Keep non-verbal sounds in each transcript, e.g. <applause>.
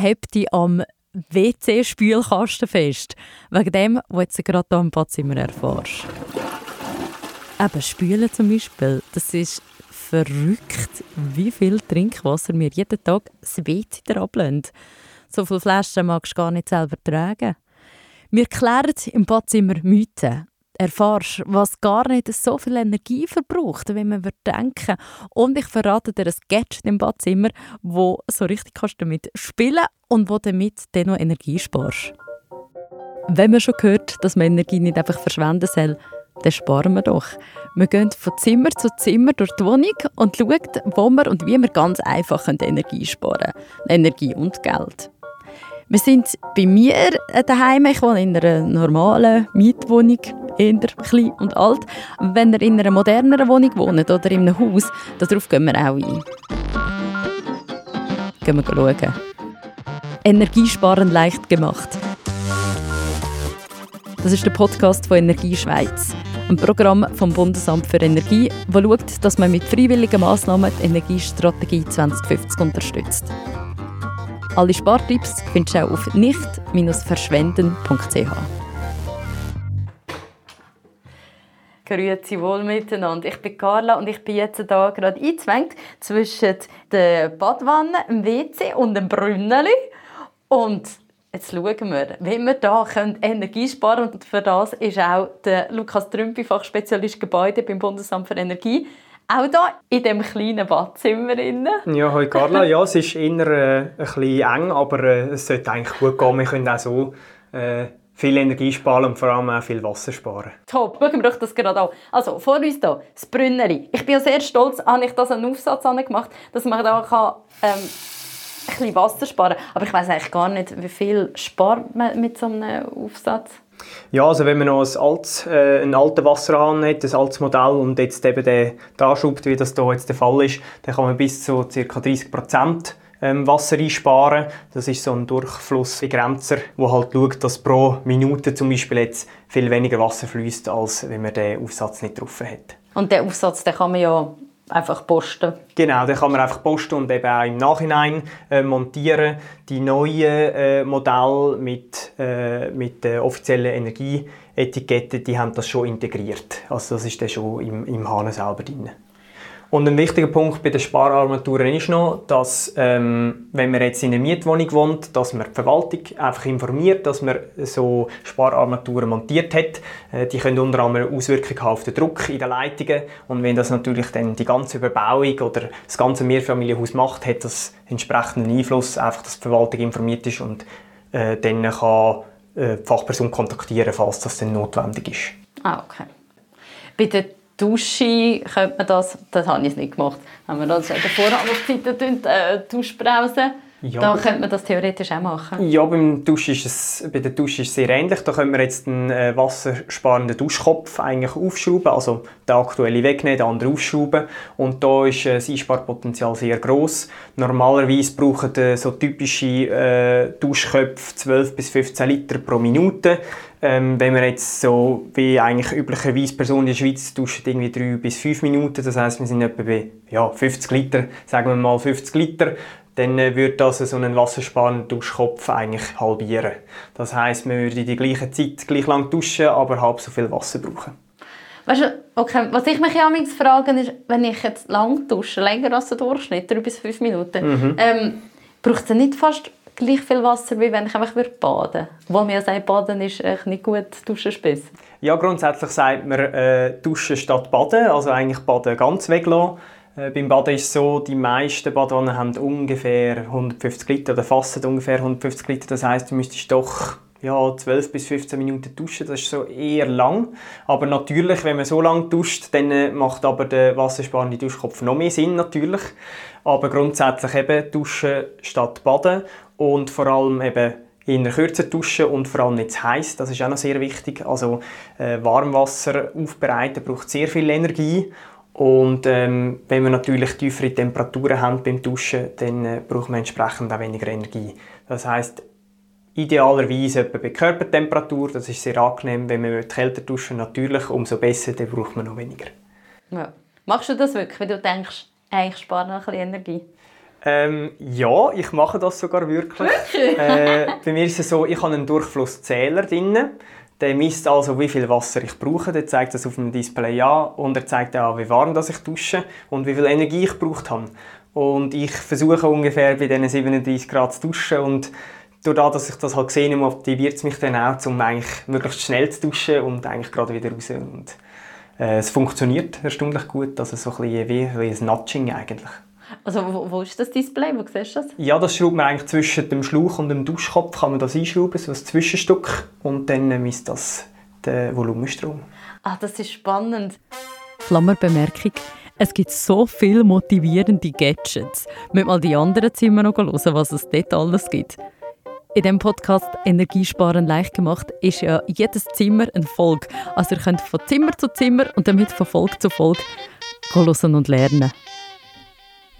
hebt dich am WC-Spülkasten fest. Wegen dem, was du gerade hier im Badzimmer erfährst. Eben, Spülen zum Beispiel, das ist verrückt, wie viel Trinkwasser wir jeden Tag das WC ablehnen. So viele Flaschen magst du gar nicht selber tragen. Wir klären im Badzimmer Mythen. Erfahrst, was gar nicht so viel Energie verbraucht, wie man denken Und ich verrate dir ein Gadget im Badzimmer, wo so richtig kannst damit spielen und wo damit dann noch Energie sparst. Wenn man schon gehört, dass man Energie nicht einfach verschwenden soll, dann sparen wir doch. Wir gehen von Zimmer zu Zimmer durch die Wohnung und schauen, wo wir und wie wir ganz einfach Energie sparen können. Energie und Geld. Wir sind bei mir daheim. Ich wohne in einer normalen Mietwohnung, eher klein und alt. Wenn ihr in einer moderneren Wohnung wohnt oder in einem Haus, darauf gehen wir auch ein. Gehen wir schauen. Energiesparen leicht gemacht. Das ist der Podcast von Energie Schweiz, ein Programm vom Bundesamt für Energie, das schaut, dass man mit freiwilligen Massnahmen die Energiestrategie 2050 unterstützt. Alle Spartipps findest du auch auf nicht-verschwenden.ch. Grüezi wohl miteinander. Ich bin Carla und ich bin jetzt hier gerade eingezwängt zwischen der Badwanne, dem WC und dem Brünneli. Und jetzt schauen wir, wie wir hier Energie sparen können. Und für das ist auch der Lukas Trümpi, Fachspezialist Gebäude beim Bundesamt für Energie, auch hier in diesem kleinen Badzimmer. Ja, hallo Carla. Ja, es ist eher äh, ein bisschen eng, aber äh, es sollte eigentlich gut gehen. Wir können auch so äh, viel Energie sparen und vor allem auch viel Wasser sparen. Top, schauen wir das gerade an. Also, vor uns hier, das Brünneli. Ich bin sehr stolz, habe ich das einen Aufsatz gemacht, dass man da kann, ähm, ein bisschen Wasser sparen kann. Aber ich weiß eigentlich gar nicht, wie viel spart man mit so einem Aufsatz? Ja, also wenn man noch ein altes, äh, einen alten Wasserhahn hat, ein altes Modell und jetzt eben den anschraubt, wie das hier jetzt der Fall ist, dann kann man bis zu ca. 30 Prozent ähm, Wasser einsparen. Das ist so ein Durchflussbegrenzer, der halt schaut, dass pro Minute zum Beispiel jetzt viel weniger Wasser fließt, als wenn man den Aufsatz nicht drauf hat. Und den Aufsatz den kann man ja einfach posten. Genau, den kann man einfach posten und eben auch im Nachhinein äh, montieren. Die neuen äh, Modelle mit, äh, mit der offiziellen Energieetikette, die haben das schon integriert. Also das ist dann schon im, im Hahn selber drin. Und ein wichtiger Punkt bei den Spararmaturen ist noch, dass ähm, wenn man jetzt in einer Mietwohnung wohnt, dass man die Verwaltung einfach informiert, dass man so Spararmaturen montiert hat. Äh, die können unter anderem Auswirkungen auf den Druck in den Leitungen und wenn das natürlich dann die ganze Überbauung oder das ganze Mehrfamilienhaus macht, hat das entsprechenden Einfluss, einfach, dass die Verwaltung informiert ist und äh, dann kann äh, die Fachperson kontaktieren, falls das dann notwendig ist. Ah, okay. Bei Dusche könnte man das, das habe ich nicht gemacht, wenn wir das in der Vorhandlungszeiten äh, Duschbrause ja, da könnte man das theoretisch auch machen. Ja, beim Duschen ist es, bei der Dusche ist es sehr ähnlich. Da können wir jetzt einen äh, wassersparenden Duschkopf eigentlich aufschrauben, also den aktuellen wegnehmen, den anderen aufschrauben. Und da ist äh, das Einsparpotenzial sehr groß. Normalerweise brauchen äh, so typische äh, Duschköpfe 12 bis 15 Liter pro Minute. Ähm, wenn wir jetzt so wie eigentlich üblicherweise Personen in der Schweiz duschen irgendwie 3 bis 5 Minuten, das heißt wir sind etwa bei ja, 50 Liter, sagen wir mal 50 Liter dann äh, würde das so einen wassersparenden Duschkopf eigentlich halbieren. Das heißt, man würde die gleiche Zeit gleich lang duschen, aber halb so viel Wasser brauchen. Weißt du, okay, was ich mich ja frage, ist, wenn ich jetzt lang dusche, länger als der Durchschnitt, drei bis fünf Minuten, mhm. ähm, braucht es nicht fast gleich viel Wasser, wie wenn ich einfach baden würde? Obwohl mir ja sagt, Baden ist echt nicht gut, duschen ist Ja, grundsätzlich sagt man äh, duschen statt baden, also eigentlich baden ganz weglassen. Äh, beim Baden ist es so, die meisten Badwannen haben ungefähr 150 Liter oder fassen ungefähr 150 Liter. Das heißt, du müsstest doch ja, 12 bis 15 Minuten duschen, das ist so eher lang. Aber natürlich, wenn man so lange duscht, dann äh, macht aber der wassersparende Duschkopf noch mehr Sinn natürlich. Aber grundsätzlich eben duschen statt baden und vor allem eben in einer kürzer duschen und vor allem nicht zu heiß. Das ist auch noch sehr wichtig. Also äh, Warmwasser aufbereiten braucht sehr viel Energie und ähm, wenn wir natürlich tiefere Temperaturen haben beim Duschen, dann äh, braucht man entsprechend auch weniger Energie. Das heißt idealerweise etwa bei Körpertemperatur, das ist sehr angenehm, wenn man kälter duschen natürlich, umso besser, dann braucht man noch weniger. Ja. Machst du das wirklich, wenn du denkst, ich spare noch ein bisschen Energie? Ähm, ja, ich mache das sogar wirklich. wirklich? Äh, bei mir ist es so, ich habe einen Durchflusszähler drin. Der misst also, wie viel Wasser ich brauche. Der zeigt das auf dem Display an und er zeigt auch, wie warm das ich dusche und wie viel Energie ich gebraucht habe. Und ich versuche ungefähr bei diesen 37 Grad zu duschen und dadurch, dass ich das halt gesehen habe, motiviert es mich dann auch, um eigentlich möglichst schnell zu duschen und eigentlich gerade wieder raus. Und, äh, es funktioniert erstaunlich gut, also so ein bisschen wie, wie ein Nudging eigentlich. Also wo, wo, ist das Display? Wo siehst du das? Ja, das schraubt man eigentlich zwischen dem Schlauch und dem Duschkopf kann man das einschrauben, so ein Zwischenstück und dann misst das den Volumenstrom. Ah, das ist spannend. Klammerbemerkung. Es gibt so viele motivierende Gadgets. Mit mal die anderen Zimmer noch hören, was es dort alles gibt. In diesem Podcast Energiesparen leicht gemacht ist ja jedes Zimmer ein Folge. Also ihr könnt von Zimmer zu Zimmer und damit von Folge zu Folge hören und lernen.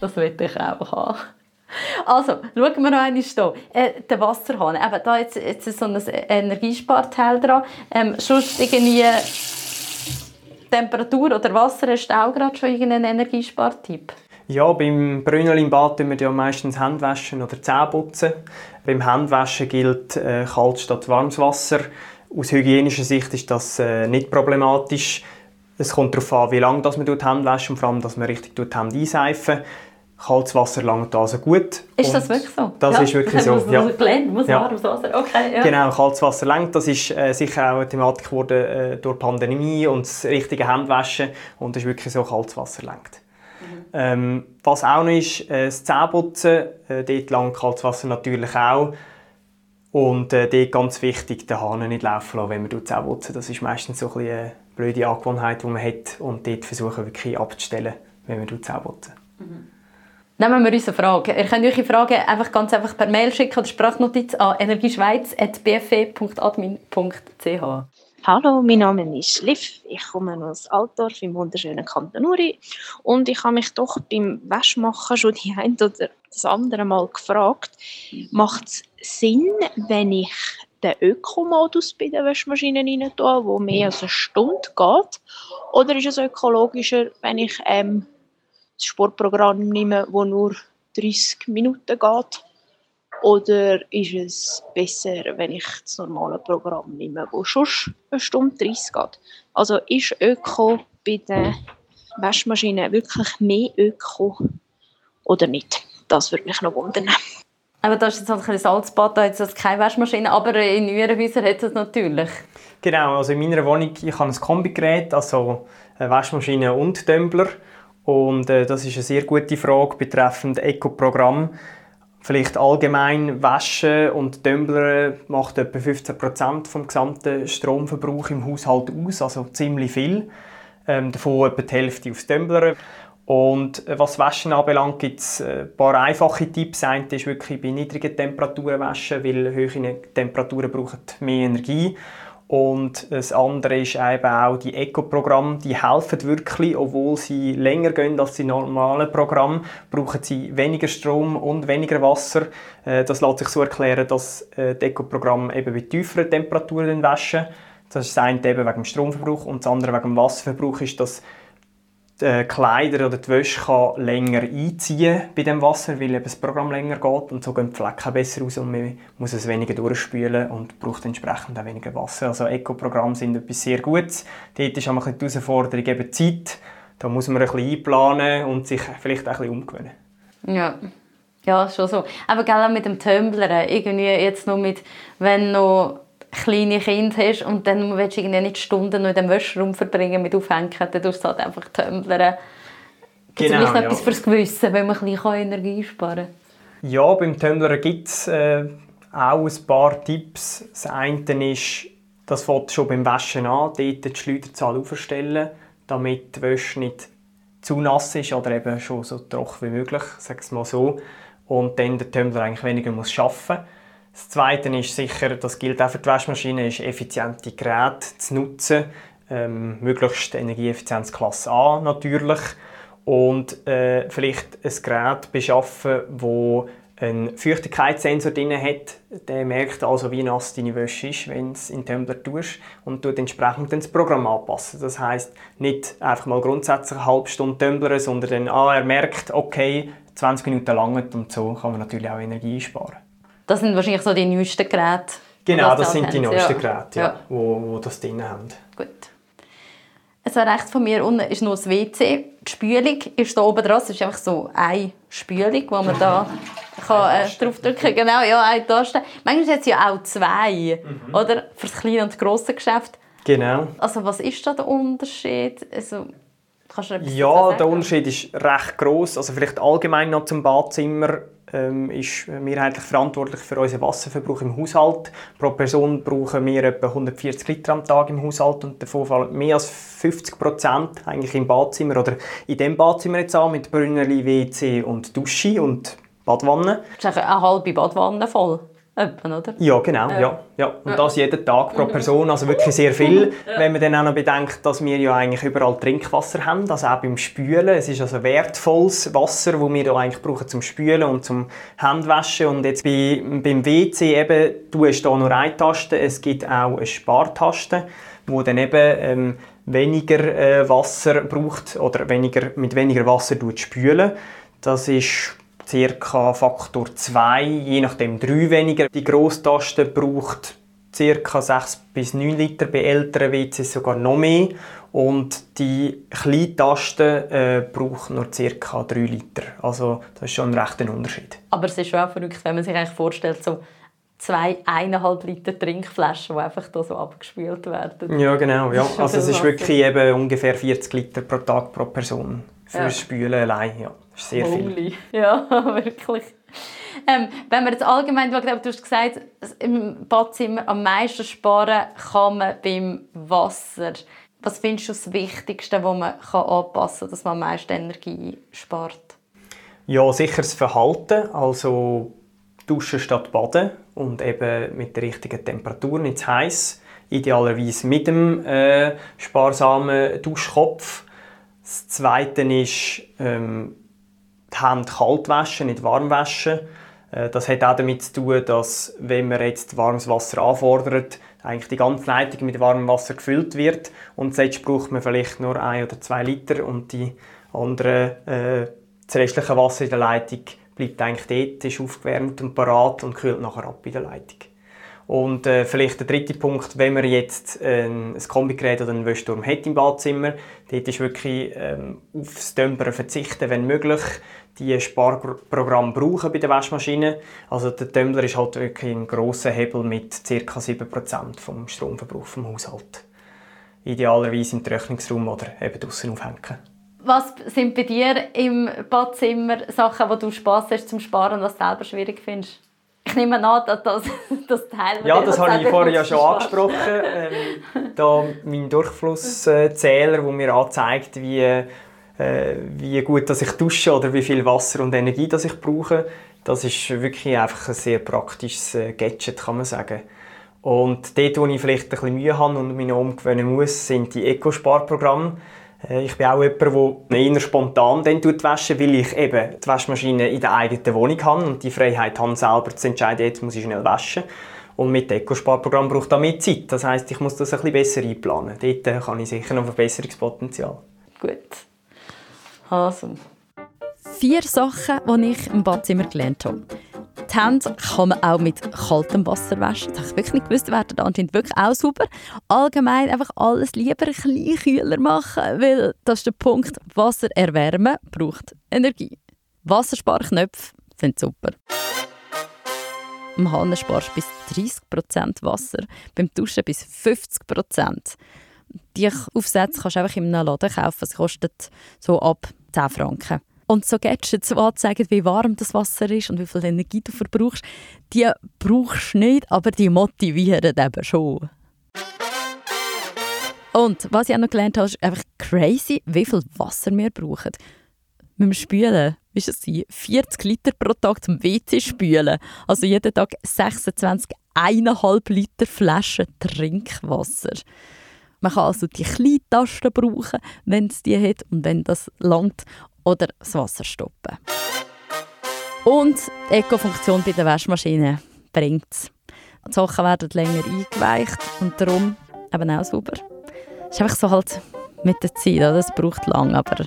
Das will ich auch haben. Also, schauen wir noch einmal hier. Äh, der Wasserhahn. Eben, da jetzt, jetzt ist so ein Energiesparteil dran. Ähm, sonst irgendwie Temperatur oder Wasser, hast du auch gerade schon irgendeinen Energiespartipp? Ja, beim Brünnel im Bad tun wir ja meistens Handwaschen oder Zähneputzen. Beim Handwaschen gilt äh, kalt statt warmes Wasser. Aus hygienischer Sicht ist das äh, nicht problematisch. Es kommt darauf an, wie lange man die Hände wäscht und vor allem, dass man richtig die Hände einseifen kaltes Wasser langt also gut. Ist das wirklich so? Das ja. ist wirklich <laughs> so. Muss, ja. Gelernt, muss ja. warmes Wasser. Okay, ja. Genau, kaltes Wasser langt. Das ist äh, sicher auch eine Thematik geworden äh, durch die Pandemie und das richtige Handwaschen. Und es ist wirklich so, kaltes Wasser langt. Mhm. Ähm, was auch noch ist, äh, das Zähneputzen. Äh, dort langt kaltes Wasser natürlich auch. Und äh, dort ganz wichtig, den Hahn nicht laufen lassen, wenn man Zähne putzen. Das ist meistens so ein eine blöde Angewohnheit, die man hat. Und dort versuchen wirklich abzustellen, wenn man Zähne putzen. Mhm. Nehmen wir unsere Frage. Ihr könnt eure Fragen einfach ganz einfach per Mail schicken oder Sprachnotiz an energieschweiz.bfe.admin.ch. Hallo, mein Name ist Liv. Ich komme aus Altdorf im wunderschönen Kanton Uri und ich habe mich doch beim Waschmachen schon die ein oder das andere Mal gefragt, macht es Sinn, wenn ich den Ökomodus bei der Waschmaschine rein tue, wo mehr als eine Stunde geht, oder ist es ökologischer, wenn ich ähm, das Sportprogramm nehme, das nur 30 Minuten geht? Oder ist es besser, wenn ich das normale Programm nehme, das schon eine Stunde 30 geht? Also ist Öko bei der Waschmaschine wirklich mehr Öko oder nicht? Das würde mich noch wundern. Aber das ist jetzt halt ein Salzbad, da hat es keine Waschmaschine, aber in neueren Häusern hat es natürlich. Genau, also in meiner Wohnung ich habe ein Kombigerät, also eine Waschmaschine und Tumbler. Und äh, das ist eine sehr gute Frage betreffend Eco-Programm. Vielleicht allgemein Waschen und Tumbler macht etwa 15% vom gesamten Stromverbrauch im Haushalt aus, also ziemlich viel. Ähm, davon etwa die Hälfte aufs Tumbler. Und äh, was Waschen anbelangt, gibt es äh, ein paar einfache Tipps. Ein ist wirklich bei niedrigen Temperaturen waschen, weil höhere Temperaturen brauchen mehr Energie. Und das andere ist eben auch die Eco-Programme, die helfen wirklich, obwohl sie länger gehen als die normalen Programme, brauchen sie weniger Strom und weniger Wasser. Äh, das lässt sich so erklären, dass die Eco-Programme eben bei tieferen Temperaturen waschen. Das ist das eine eben wegen dem Stromverbrauch und das andere wegen dem Wasserverbrauch ist, dass die äh, Kleider oder die Wäsche kann länger einziehen bei dem Wasser, weil eben das Programm länger geht und so gehen die Flecken besser raus und man muss es weniger durchspülen und braucht entsprechend auch weniger Wasser. Also Eco-Programme sind etwas sehr Gutes. Dort ist auch die Herausforderung eben Zeit. Da muss man ein bisschen einplanen und sich vielleicht auch ein bisschen umgewöhnen. Ja. Ja, schon so. Aber gerade mit dem Tumbler, irgendwie jetzt noch mit, wenn noch kleine Kinder hast und dann willst du irgendwie nicht Stunden noch in dem Wäschraum verbringen mit Aufhängen, dann tust du halt einfach tumblern. Gibt es genau, ja. etwas fürs Gewissen, wenn man ein bisschen Energie sparen kann? Ja, beim Tumbler gibt es äh, auch ein paar Tipps. Das eine ist, das fängt schon beim Waschen an, dort die Schleuderzahl aufstellen, damit die Wäsche nicht zu nass ist oder eben schon so trocken wie möglich, sag es mal so. Und dann der Tumbler eigentlich weniger muss arbeiten muss. Das Zweite ist sicher, das gilt auch für die Waschmaschine, ist effiziente Geräte zu nutzen. Ähm, möglichst Energieeffizienzklasse A natürlich. Und äh, vielleicht ein Gerät beschaffen, wo einen Feuchtigkeitssensor drin hat. Der merkt also, wie nass deine Wäsche ist, wenn du es in den Tumbler tust und tut entsprechend das Programm anpassen. Das heißt nicht einfach mal grundsätzlich eine halbe Stunde Tumbler, sondern dann, ah, er merkt, okay, 20 Minuten langen und so kann man natürlich auch Energie sparen. Das sind wahrscheinlich so die neuesten Geräte. Genau, das sind die neuesten Geräte, ja, ja. Wo, wo das drin haben. Gut. Also rechts von mir unten ist noch das WC. Die Spülung ist da oben dran. Es ist einfach so eine Spülung, wo man da <laughs> kann, äh, draufdrücken kann. Genau, ja, eine Taste. Manchmal hat es ja auch zwei, mhm. oder? Für das kleine und grosse Geschäft. Genau. Also was ist da der Unterschied? Also, ja, der Unterschied ist recht groß. Also vielleicht allgemein noch zum Badzimmer ähm, ist mehrheitlich verantwortlich für unseren Wasserverbrauch im Haushalt. Pro Person brauchen wir etwa 140 Liter am Tag im Haushalt und davon fallen mehr als 50 Prozent eigentlich im Badzimmer oder in dem Badzimmer jetzt an mit Brünnerli, WC und Dusche und Badwanne. Das ist eine halbe Badwanne voll. Etwa, oder? Ja, genau. Ja. Ja. ja. Und das jeden Tag pro Person, also wirklich sehr viel. Wenn man dann auch noch bedenkt, dass wir ja eigentlich überall Trinkwasser haben, also auch beim Spülen. Es ist also wertvolles Wasser, das wir da eigentlich brauchen zum Spülen und zum Handwaschen. Und jetzt bei, beim WC eben, du hast hier nur eine Taste, es gibt auch eine Spartaste, wo dann eben ähm, weniger äh, Wasser braucht oder weniger, mit weniger Wasser spülen. Das ist ca. Faktor 2, je nachdem 3 weniger. Die Grosstaste braucht ca. 6 bis 9 Liter, bei älteren WCs sogar noch mehr. Und die Kleintaste äh, braucht nur ca. 3 Liter. Also das ist schon ein rechter Unterschied. Aber es ist schon auch verrückt, wenn man sich eigentlich vorstellt, so zwei eineinhalb Liter Trinkflaschen, die einfach da so abgespült werden. Ja, genau. Ja. <laughs> Also es ist wirklich eben ungefähr 40 Liter pro Tag pro Person fürs ja. Spülen allein. Ja sehr viel. <laughs> Ja, <laughs> wirklich. Ähm, wenn man jetzt allgemein schaut, du hast gesagt, im Badzimmer am meisten sparen kann man beim Wasser. Was findest du das Wichtigste, was man kann anpassen kann, dass man am meisten Energie spart? Ja, sicher das Verhalten. Also duschen statt baden und eben mit der richtigen Temperatur, nicht zu heiß. Idealerweise mit dem äh, sparsamen Duschkopf. Das Zweite ist ähm, die Hände kalt waschen, nicht warm waschen. Äh, das hat auch damit zu tun, dass wenn man jetzt warmes Wasser anfordert, eigentlich die ganze Leitung mit warmem Wasser gefüllt wird und jetzt braucht man vielleicht nur ein oder zwei Liter und die andere, äh, das restliche Wasser in der Leitung bleibt eigentlich dort, ist aufgewärmt und parat und kühlt nachher ab in der Leitung. Und äh, vielleicht der dritte Punkt, wenn man jetzt äh, ein Kombigerät oder einen Wäschturm hat im Badzimmer, dort ist wirklich ähm, aufs Dämpern verzichten, wenn möglich die Sparprogramm brauchen bei der Waschmaschine. Also der Tumbler ist halt wirklich ein grosser Hebel mit ca. 7% vom Stromverbrauch vom Haushalt. Idealerweise im Trocknungsraum oder eben draußen aufhängen. Was sind bei dir im Badzimmer Sachen, wo du Spaß hast zum Sparen und was du selber schwierig findest? Ich nehme an, dass das, das Teil... Ja, das habe ich vorher ja schon angesprochen. Ähm, da mein Durchflusszähler, der mir anzeigt, wie äh, wie gut dass ich dusche oder wie viel Wasser und Energie dass ich brauche. Das ist wirklich einfach ein sehr praktisches äh, Gadget, kann man sagen. Und dort, wo ich vielleicht ein bisschen Mühe habe und mich noch umgewöhnen muss, sind die Eco-Sparprogramme. Äh, ich bin auch jemand, der eher spontan dann waschen weil ich eben die Waschmaschine in der eigenen Wohnung habe und die Freiheit habe, selber zu entscheiden, jetzt muss ich schnell waschen. Und mit Eco-Sparprogramm braucht das mehr Zeit. Das heisst, ich muss das ein bisschen besser einplanen. Dort habe ich sicher noch Verbesserungspotenzial. Gut. Also. Vier Sachen, die ich im Badzimmer gelernt habe. Die Hände kann man auch mit kaltem Wasser waschen. Das habe ich wirklich nicht gewusst. Werden anscheinend wirklich auch sauber. Allgemein einfach alles lieber ein bisschen kühler machen, weil das ist der Punkt. Wasser erwärmen braucht Energie. Wassersparknöpfe sind super. Im Hahn sparst du bis 30% Wasser, beim Duschen bis 50% die Aufsätze kannst du einfach in einem Laden kaufen. Sie kosten so ab 10 Franken. Und so Gadgets, die anzeigen, wie warm das Wasser ist und wie viel Energie du verbrauchst, die brauchst du nicht, aber die motivieren eben schon. Und was ich auch noch gelernt habe, ist einfach crazy, wie viel Wasser wir brauchen. Mit dem Spülen, wie es 40 Liter pro Tag zum WC spülen. Also jeden Tag 26,5 Liter Flaschen Trinkwasser. Man kann also die kleinen Tasten brauchen, wenn es die hat und wenn das langt, oder das Wasser stoppen. Und die Eco-Funktion bei der Waschmaschine bringt es. Die Sachen werden länger eingeweicht und darum eben auch sauber. Das ist einfach so halt mit der Zeit, das braucht lang, aber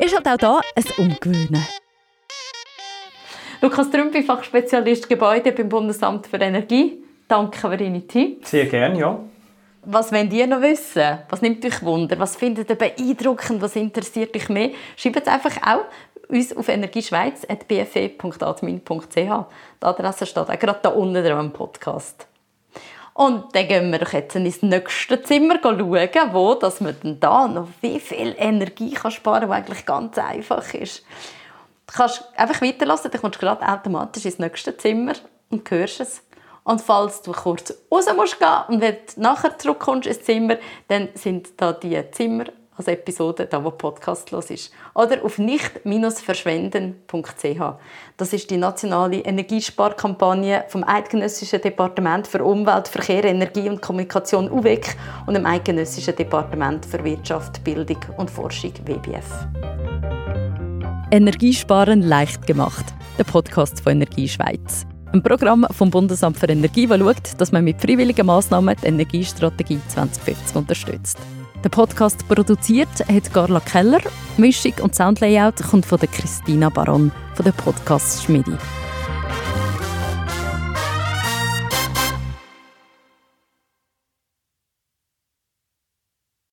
ist halt auch da ein Umgewöhnen. Lukas Trümpi, Fachspezialist Gebäude beim Bundesamt für Energie. Danke für deine Tipps. Sehr gerne, ja. Was wollt ihr noch wissen? Was nimmt euch Wunder? Was findet ihr beeindruckend? Was interessiert euch mehr? Schreibt es einfach auch uns auf energieschweiz.bfe.admin.ch. Die Adresse steht auch gerade da unten im Podcast. Und dann gehen wir doch jetzt ins nächste Zimmer schauen, wo dass man dann da noch wie viel Energie kann sparen kann, was eigentlich ganz einfach ist. Du kannst einfach weiterlassen, dann kommst du gerade automatisch ins nächste Zimmer und hörst es. Und falls du kurz raus musst gehen und wenn du nachher zurückkommst ins Zimmer, dann sind da die Zimmer als Episode, da wo Podcast los ist. Oder auf nicht-verschwenden.ch. Das ist die nationale Energiesparkampagne vom Eidgenössischen Departement für Umwelt, Verkehr, Energie und Kommunikation UWEC und dem Eidgenössischen Departement für Wirtschaft, Bildung und Forschung WBF. Energiesparen leicht gemacht. Der Podcast von Energie Schweiz. Ein Programm vom Bundesamt für Energie, das schaut, dass man mit freiwilligen Massnahmen die Energiestrategie 2050 unterstützt. Der Podcast produziert hat Carla Keller. Mischung und Soundlayout kommt von Christina Baron von der Podcast Schmidi.